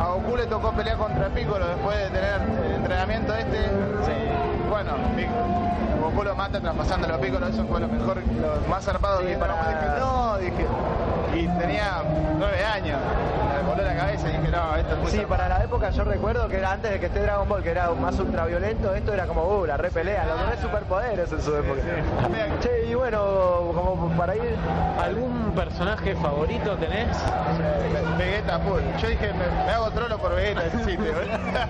a Goku le tocó pelear contra Piccolo después de tener el entrenamiento este. Bueno, Pic- Goku lo mata traspasándolo a Piccolo, eso fue lo mejor, lo más zarpado que Dragon Ball. Dije, no, dije. Y tenía nueve años, cabeza y dije, no, esto es muy Sí, para la época yo recuerdo que era antes de que esté Dragon Ball, que era más ultraviolento, esto era como, uh, la re pelea, los re superpoderes en su época. Che, y bueno, como para ir... ¿Algún personaje favorito tenés? Vegeta full. Yo dije, me, me hago trolo por Vegeta ese sitio.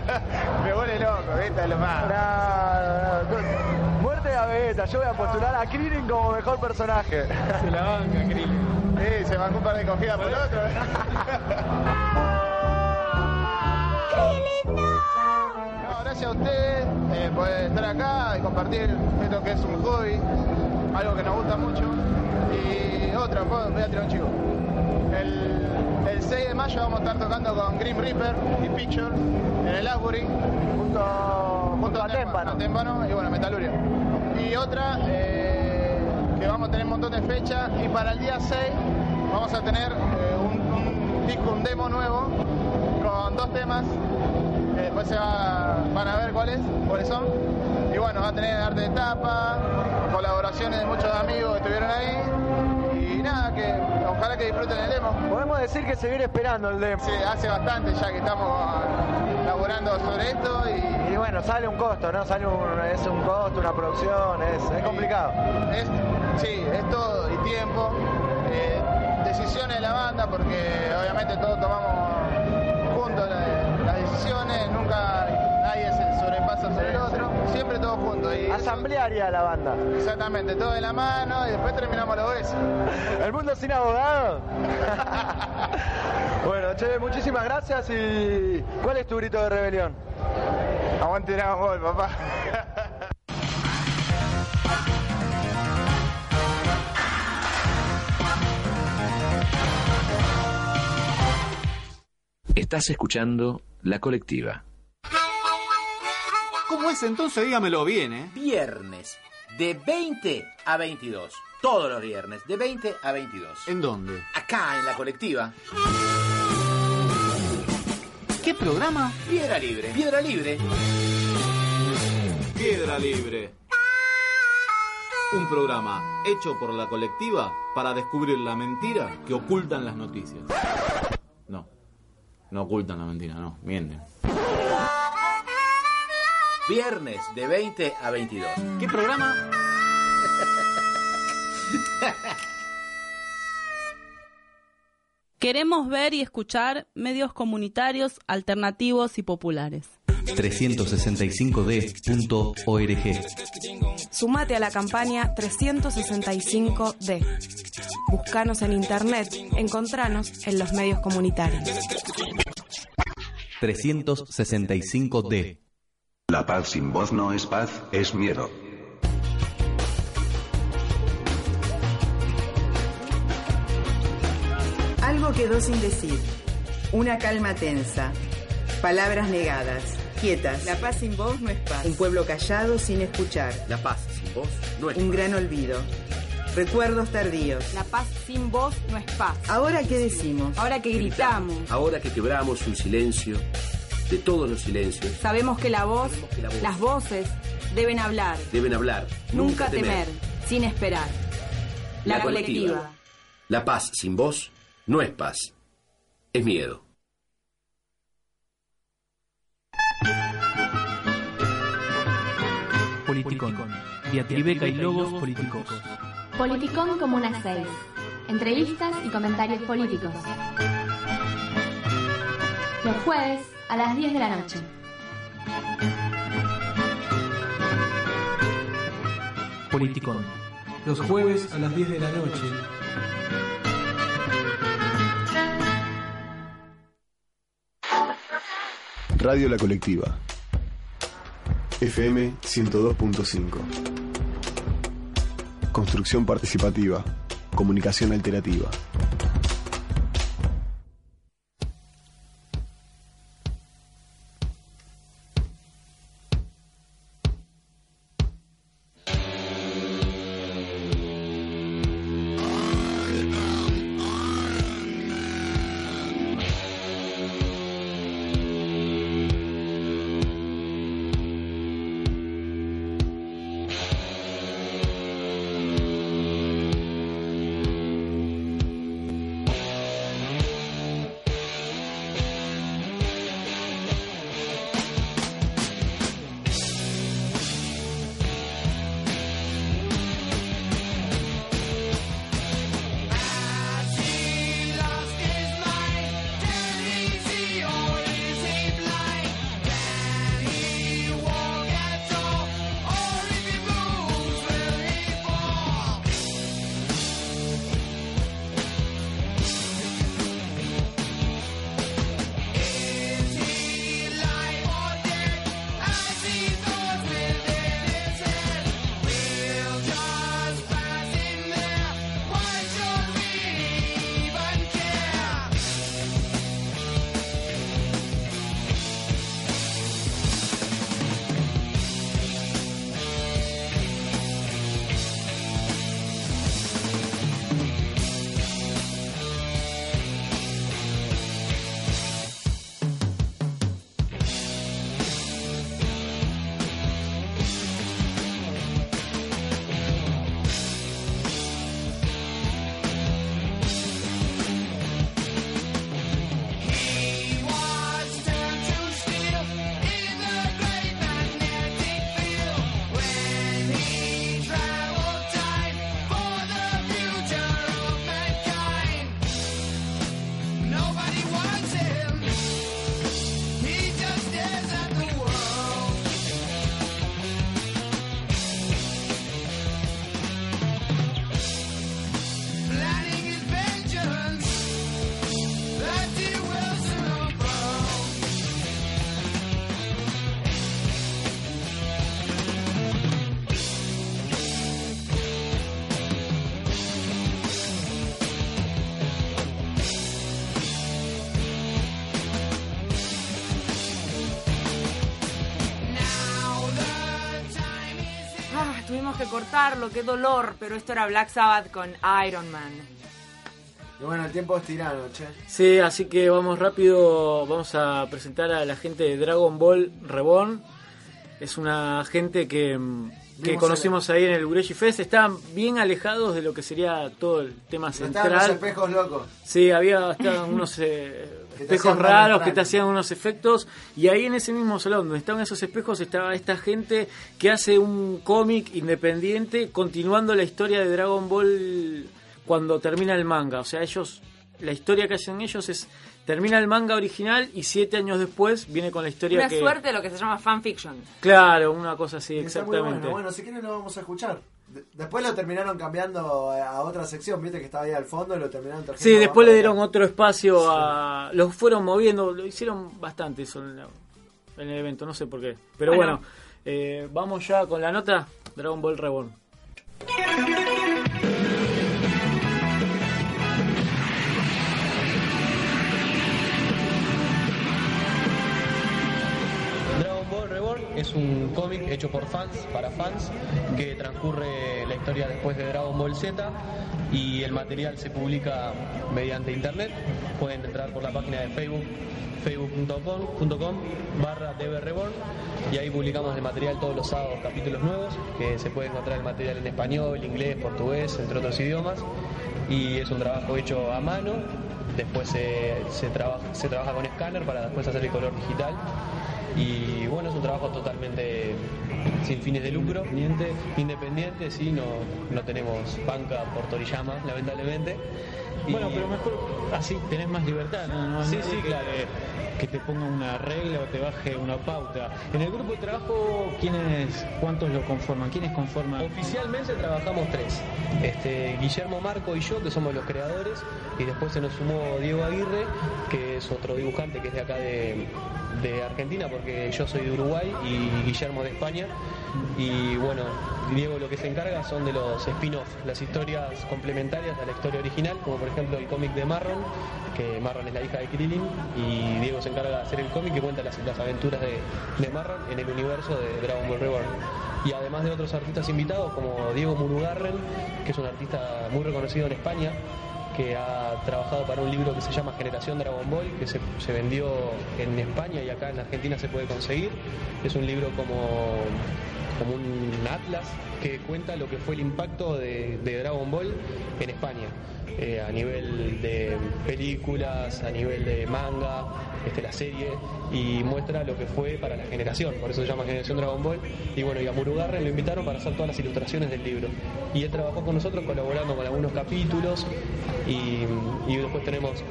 me vuelve loco, Vegeta es lo más. No, no, no. Muerte a Vegeta, yo voy a postular a Krillin como mejor personaje. Se la banca, Krillin. Sí, se bancó un par de cogidas por el otro. No, gracias a ustedes eh, por estar acá y compartir esto que es un hobby, algo que nos gusta mucho. Y otra, voy a tirar un chico. El, el 6 de mayo vamos a estar tocando con Grim Reaper y Picture en el Asbury. Junto, junto. A Témpano y bueno, Metaluria. Y otra, eh, que vamos a tener un montón de fechas y para el día 6 vamos a tener eh, un, un disco, un demo nuevo con dos temas que después se va- van a ver cuáles, cuáles son. Y bueno, va a tener arte de tapa, colaboraciones de muchos amigos que estuvieron ahí. Y nada, que ojalá que disfruten el demo. Podemos decir que se viene esperando el demo. Sí, hace bastante ya que estamos laborando sobre esto y Y bueno, sale un costo, ¿no? Sale un, es un costo, una producción, es, es complicado. Es, sí, es todo y tiempo. eh, decisiones de la banda, porque obviamente todos tomamos juntos la- las decisiones, nunca nadie se sobrepasa sobre el otro, siempre todos juntos. Y eso- Asamblearia la banda. exactamente, todo de la mano y después terminamos los besos. ¿El mundo sin abogado? bueno, che, muchísimas gracias y... ¿Cuál es tu grito de rebelión? Aguante Dragon Ball, papá. Estás escuchando La Colectiva. ¿Cómo es entonces? Dígamelo bien, ¿eh? Viernes, de 20 a 22. Todos los viernes, de 20 a 22. ¿En dónde? Acá, en la colectiva. ¿Qué programa? Piedra Libre. Piedra Libre. Piedra Libre. Un programa hecho por la colectiva para descubrir la mentira que ocultan las noticias. No, ocultan la mentira, no, mienten. Viernes, de 20 a 22. ¿Qué programa? Queremos ver y escuchar medios comunitarios, alternativos y populares. 365d.org. Sumate a la campaña 365D. Buscanos en internet, encontranos en los medios comunitarios. 365d. La paz sin voz no es paz, es miedo. Algo quedó sin decir. Una calma tensa. Palabras negadas. Quietas. La paz sin voz no es paz. Un pueblo callado sin escuchar. La paz sin voz no es Un paz. gran olvido. Recuerdos tardíos. La paz sin voz no es paz. Ahora qué decimos. Ahora que gritamos. Ahora que quebramos un silencio, de todos los silencios, Sabemos que la voz, que la voz- las voces deben hablar. deben hablar. Nunca temer, sin esperar. La, La colectiva. colectiva. La paz sin voz no es paz, es miedo. Politicón. Diatribeca y logos políticos. Politicón Comuna 6. Entrevistas y comentarios políticos. Los jueves a las 10 de la noche. Politicón. Los jueves a las 10 de la noche. Radio La Colectiva. FM 102.5. Construcción participativa. Comunicación alternativa. Que cortarlo, qué dolor, pero esto era Black Sabbath con Iron Man. Y bueno, el tiempo es tirano, che. Sí, así que vamos rápido, vamos a presentar a la gente de Dragon Ball Reborn. Es una gente que, mm, que conocimos ahí en el Ureshi Fest. Estaban bien alejados de lo que sería todo el tema Estaban los central. espejos locos. Sí, había estaban unos eh, te espejos raros que te hacían unos efectos. Y ahí en ese mismo salón donde estaban esos espejos estaba esta gente que hace un cómic independiente continuando la historia de Dragon Ball cuando termina el manga. O sea, ellos, la historia que hacen ellos es termina el manga original y siete años después viene con la historia Una que... suerte de lo que se llama fanfiction. Claro, una cosa así, Está muy exactamente. bueno. Bueno, si quieren lo vamos a escuchar. De- después lo terminaron cambiando a otra sección, viste que estaba ahí al fondo y lo terminaron Sí, después le dieron otro espacio a... Los fueron moviendo, lo hicieron bastante eso en, el evento, no sé por qué. Pero Bueno. bueno, eh, vamos ya con la nota Dragon Ball Reborn. Es un cómic hecho por fans, para fans, que transcurre la historia después de Dragon Ball Z y el material se publica mediante internet. Pueden entrar por la página de Facebook facebook.com barra Reborn y ahí publicamos el material todos los sábados, capítulos nuevos, que se puede encontrar el material en español, inglés, portugués, entre otros idiomas y es un trabajo hecho a mano, después se, se, trabaja, se trabaja con escáner para después hacer el color digital y bueno, es un trabajo totalmente sin fines de lucro, independiente, independiente sí, no, no tenemos banca por Toriyama, lamentablemente. Bueno, pero mejor así tenés más libertad, ¿no? No- Sí, sí, que- claro. Que te ponga una regla o te baje una pauta. En el grupo de trabajo, ¿quiénes, cuántos lo conforman? ¿Quiénes conforman? Oficialmente trabajamos tres. Este, Guillermo Marco y yo, que somos los creadores, y después se nos sumó Diego Aguirre, que es otro dibujante que es de acá de, de Argentina, porque yo soy de Uruguay y Guillermo de España. Y bueno, Diego lo que se encarga son de los spin-off, las historias complementarias a la historia original, como por ejemplo el cómic de Marron, que Marron es la hija de Krillin, y Diego se encarga de hacer el cómic que cuenta las, aventuras de, de Marron en el universo de Dragon Ball Reborn. Y además de otros artistas invitados como Diego Murugarren, que es un artista muy reconocido en España, que ha trabajado para un libro que se llama Generación Dragon Ball, que se, se vendió en España y acá en Argentina se puede conseguir. Es un libro como, como un atlas que cuenta lo que fue el impacto de, Dragon Ball en España. eh, a nivel de películas, a nivel de manga, este, la serie, y muestra lo que fue para la generación, por eso se llama Generación Dragon Ball. Y bueno, y a Murugarren lo invitaron para hacer todas las ilustraciones del libro. Y él trabajó con nosotros colaborando con algunos capítulos, y, después tenemos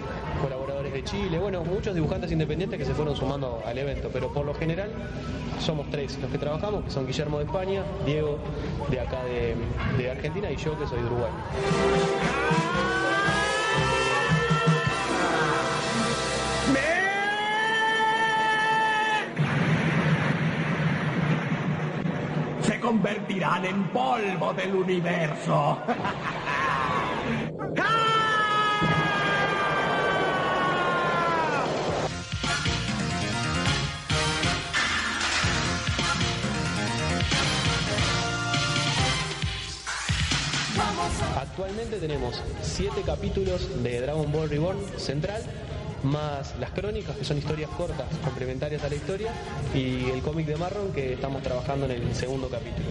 de Chile, bueno, muchos dibujantes independientes que se fueron sumando al evento, pero por lo general somos tres los que trabajamos, que son Guillermo de España, Diego de acá de, de Argentina y yo que soy de Uruguay. Se convertirán en polvo del universo. Actualmente tenemos siete capítulos de Dragon Ball Reborn Central, más las crónicas, que son historias cortas complementarias a la historia, y el cómic de Marron, que estamos trabajando en el segundo capítulo.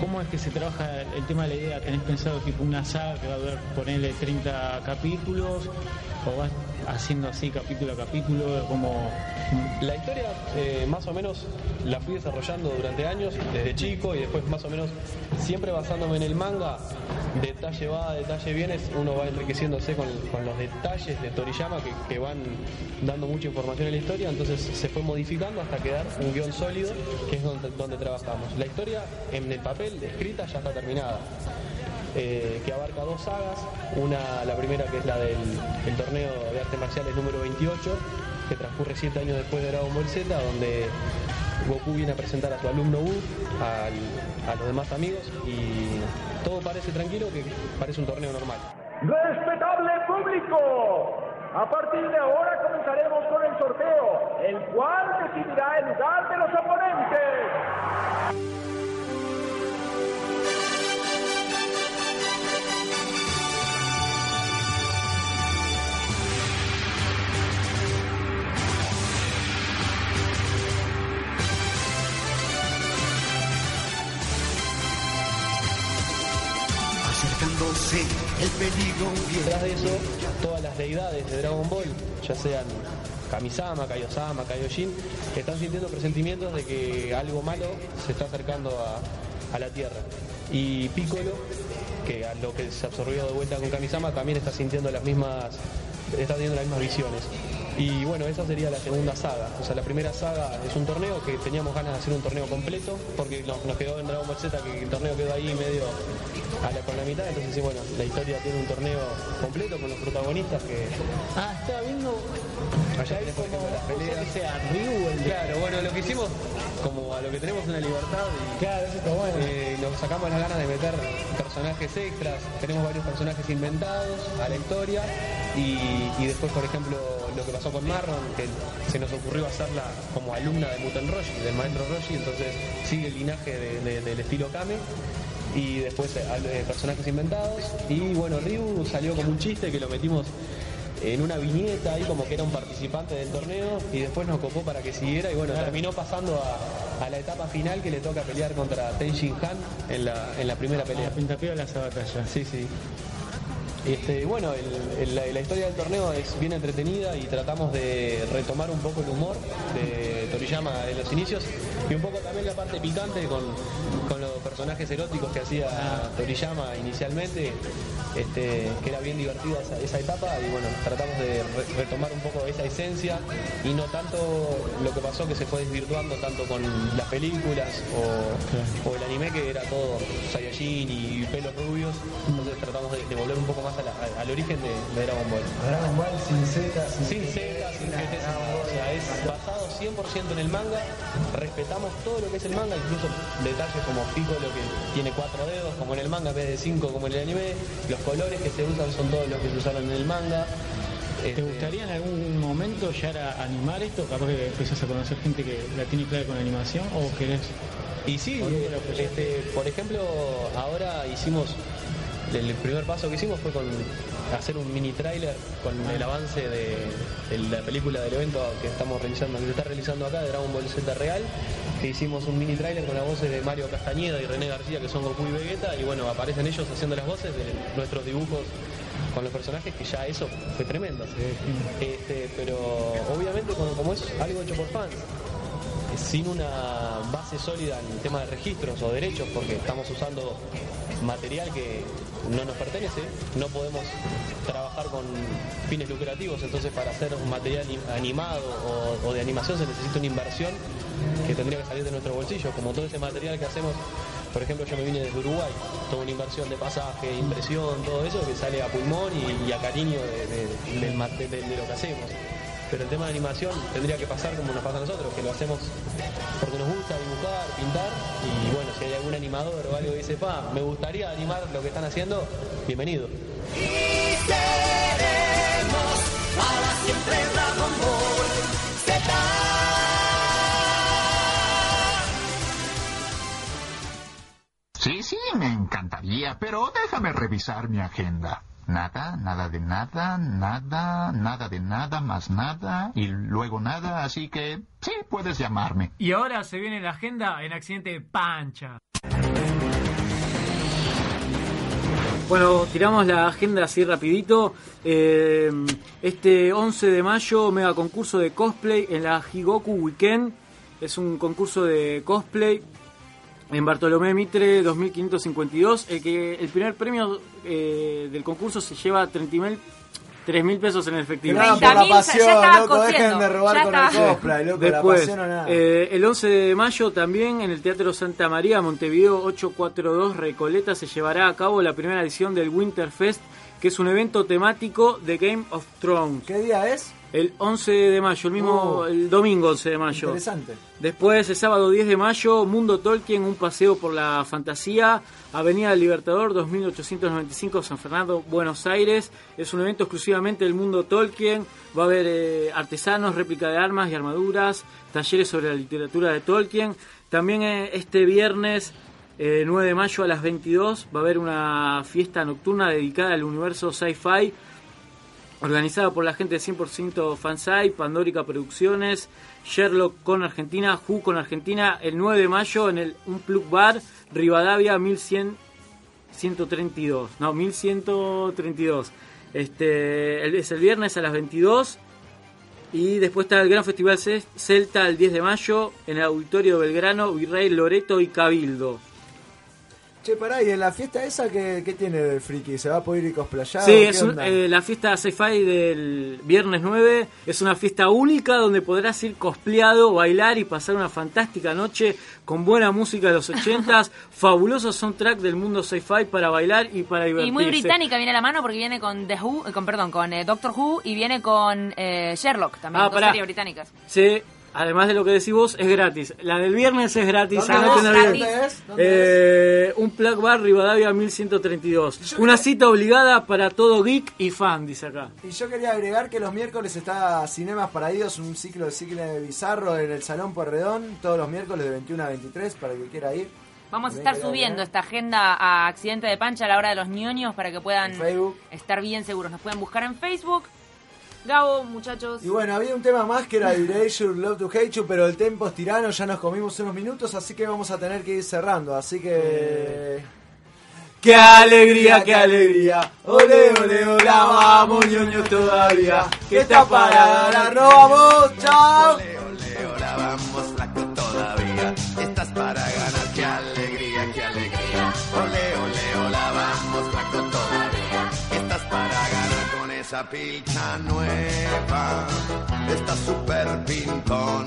¿Cómo es que se trabaja el tema de la idea? ¿Tenés pensado tipo una saga que va a ponerle 30 capítulos? ¿O vas haciendo así capítulo a capítulo? Como... La historia eh, más o menos la fui desarrollando durante años, desde chico, y después más o menos siempre basándome en el manga, detalle va, detalle viene, uno va enriqueciéndose con, con los detalles de Toriyama que, que van dando mucha información en la historia, entonces se fue modificando hasta quedar un guion sólido, que es donde, donde trabajamos. La historia en el papel, escrita, ya está terminada. Eh, que abarca dos sagas, una la primera que es la del el torneo de artes marciales número 28, que transcurre siete años después de Dragon Ball donde Goku viene a presentar a su alumno Wu, a los demás amigos, y todo parece tranquilo, que parece un torneo normal. Respetable público, a partir de ahora comenzaremos con el sorteo, el cual decidirá el lugar de los oponentes. Acercándose el peligro Detrás de eso, todas las deidades de Dragon Ball, ya sean Kamisama, Kaiosama, Kaioshin, están sintiendo presentimientos de que algo malo se está acercando a, a la Tierra. Y Piccolo, que a lo que se absorbió de vuelta con Kamisama, también está sintiendo las mismas, está teniendo las mismas visiones. Y bueno, esa sería la segunda saga. O sea, la primera saga es un torneo que teníamos ganas de hacer un torneo completo, porque nos, nos quedó en Dragon Ball Z que el torneo quedó ahí medio a la, con la mitad. Entonces, sí, bueno, la historia tiene un torneo completo con los protagonistas que. Ah, estaba viendo. Allá por ejemplo, las peleas. que sea Ryu Claro, bueno, lo que hicimos, como a lo que tenemos una libertad, y Claro, eso está bueno. eh, nos sacamos las ganas de meter personajes extras, tenemos varios personajes inventados a la historia y, y después, por ejemplo, lo que pasó con Marron, que se nos ocurrió hacerla como alumna de Muten Roshi, del maestro Roshi, entonces sigue el linaje de- de- del estilo Kame. Y después eh, eh, personajes inventados. Y bueno, Ryu salió como un chiste que lo metimos en una viñeta ahí como que era un participante del torneo y después nos copó para que siguiera y bueno, terminó pasando a, a la etapa final que le toca pelear contra Tenshin Han en la, en la primera pelea. Pintapeo de esa batalla. Sí, sí. Este, bueno, el- la, la historia del torneo es bien entretenida y tratamos de retomar un poco el humor de Toriyama en los inicios y un poco también la parte picante con, con los personajes eróticos que hacía Toriyama inicialmente, este, que era bien divertida esa, esa etapa y bueno, tratamos de re- retomar un poco esa esencia y no tanto lo que pasó que se fue desvirtuando tanto con las películas o, o el anime que era todo Saiyajin y pelos rubios, entonces tratamos de, de volver un poco más a la- a- al origen de, de Dragon Ball. Dragon Ball sin Z, Sin Z, sin GT, sin. O sea, es basado 100% en el manga. Todo lo que es el manga, incluso detalles como Piccolo que tiene cuatro dedos, como en el manga, en vez de cinco como en el anime. Los colores que se usan son todos los que se usaron en el manga. ¿Te Este, gustaría en algún momento llegar a animar esto? Capaz que empezás a conocer gente que la tiene clara con animación o querés... Y sí, este, por ejemplo, ahora hicimos, el primer paso que hicimos fue con hacer un mini tráiler con el avance de, de la película del evento que estamos realizando, que se está realizando acá, de Dragon Ball Z Real, que hicimos un mini tráiler con las voces de Mario Castañeda y René García, que son Goku y Vegeta, y bueno, aparecen ellos haciendo las voces de nuestros dibujos con los personajes, que ya eso fue tremendo. Este, pero obviamente como, como es algo hecho por fans, sin una base sólida en el tema de registros o derechos, porque estamos usando material que no nos pertenece, no podemos trabajar con fines lucrativos, entonces para hacer un material animado o, de animación se necesita una inversión que tendría que salir de nuestro bolsillo, como todo ese material que hacemos, por ejemplo yo me vine desde Uruguay, toda una inversión de pasaje, impresión, todo eso que sale a pulmón y, a cariño de lo que hacemos. Pero el tema de animación tendría que pasar como nos pasa a nosotros, que lo hacemos porque nos gusta dibujar, pintar, y bueno, si hay algún animador o algo que dice, pa, me gustaría animar lo que están haciendo, bienvenido. Para siempre Dragon Ball. Sí, sí, me encantaría, pero déjame revisar mi agenda. Nada, nada de nada, nada, nada de nada, más nada, y luego nada, así que sí, puedes llamarme. Y ahora se viene la agenda en accidente pancha. Bueno, tiramos la agenda así rapidito. Eh, este 11 de mayo, mega concurso de cosplay en la Higoku Weekend. Es un concurso de cosplay en Bartolomé Mitre 2552. El, que, el primer premio eh, del concurso se lleva 30 mil pesos en efectivo. Por la pasión, loco, dejen de robar con el loco, la Después, pasión o nada. eh, el 11 de mayo también en el Teatro Santa María, Montevideo 842 Recoleta, se llevará a cabo la primera edición del Winterfest, que es un evento temático de Game of Thrones. ¿Qué día es? El 11 de mayo, el mismo, Oh. el domingo 11 de mayo. Interesante. Después, el sábado 10 de mayo, Mundo Tolkien, un paseo por la fantasía, Avenida del Libertador, 2895, San Fernando, Buenos Aires. Es un evento exclusivamente del Mundo Tolkien. Va a haber eh, artesanos, réplica de armas y armaduras, talleres sobre la literatura de Tolkien. También eh, este viernes eh, 9 de mayo a las 22 va a haber una fiesta nocturna dedicada al universo sci-fi organizada por la gente de 100% Fansai, Pandórica Producciones, Sherlock con Argentina, Who con Argentina, el 9 de mayo en el Un Plug Bar, Rivadavia 1100, 132, no, 1132. Este, es el viernes a las 22 y después está el Gran Festival Ce- Celta el 10 de mayo en el Auditorio Belgrano, Virrey Loreto y Cabildo. Che, pará, ¿y en la fiesta esa qué, qué tiene del friki? ¿Se va a poder ir cosplayado? Sí, ¿Qué es un- eh, la fiesta sci-fi del viernes 9 es una fiesta única donde podrás ir cospleado, bailar y pasar una fantástica noche con buena música de los 80s, fabuloso soundtrack del mundo sci-fi para bailar y para divertirse. Y muy británica viene a la mano porque viene con The Who, eh, con perdón, con eh, Doctor Who y viene con eh, Sherlock también, Ah, dos pará. series británicas. Se además de lo que decís vos, es gratis. La del viernes es gratis. ¿Dónde es? ¿Dónde es? ¿Dónde Eh, un Plug Bar Rivadavia 1132. Una cita obligada para todo geek y fan, dice acá. Y yo quería agregar que los miércoles está Cinemas Paraídos, un ciclo de ciclo bizarro en el Salón Porredón, todos los miércoles de 21 a 23, para el que quiera ir. Vamos a estar subiendo esta agenda a Accidente de Pancha a la hora de los ñoños para que puedan estar bien seguros. Nos pueden buscar en Facebook. Gabo, muchachos. Y bueno, había un tema más que era Erasure, Love to Hate You, pero el tempo es tirano, ya nos comimos unos minutos, así que vamos a tener que ir cerrando. Así que. ¡Qué alegría, qué alegría! ¡Ole, ole, hola, vamos, ñoños todavía! ¿Qué está para ganar? ¡No vamos! ¡Chao! Ahora vamos flaco todavía. Estás para ganar, qué alegría, qué alegría. Ole, ole, esa pilcha nueva. Estás súper pintón.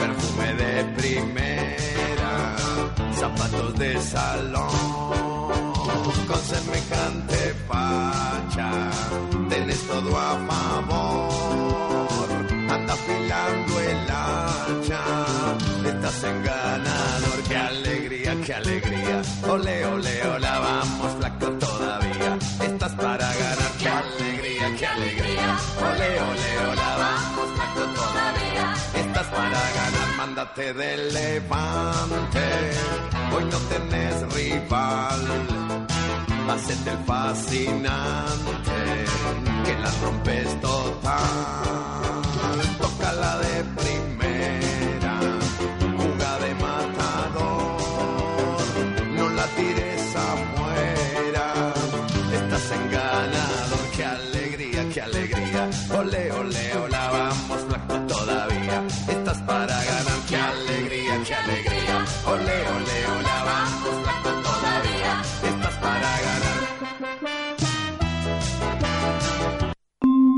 Perfume de primera. Zapatos de salón. Con semejante facha. Tenés todo a favor anda afilando el hacha. Estás en ganador, qué alegría, qué alegría. Ole, ole, ganar, mándate del levante. Hoy no tenés rival. Hacete el fascinante, que la rompes total.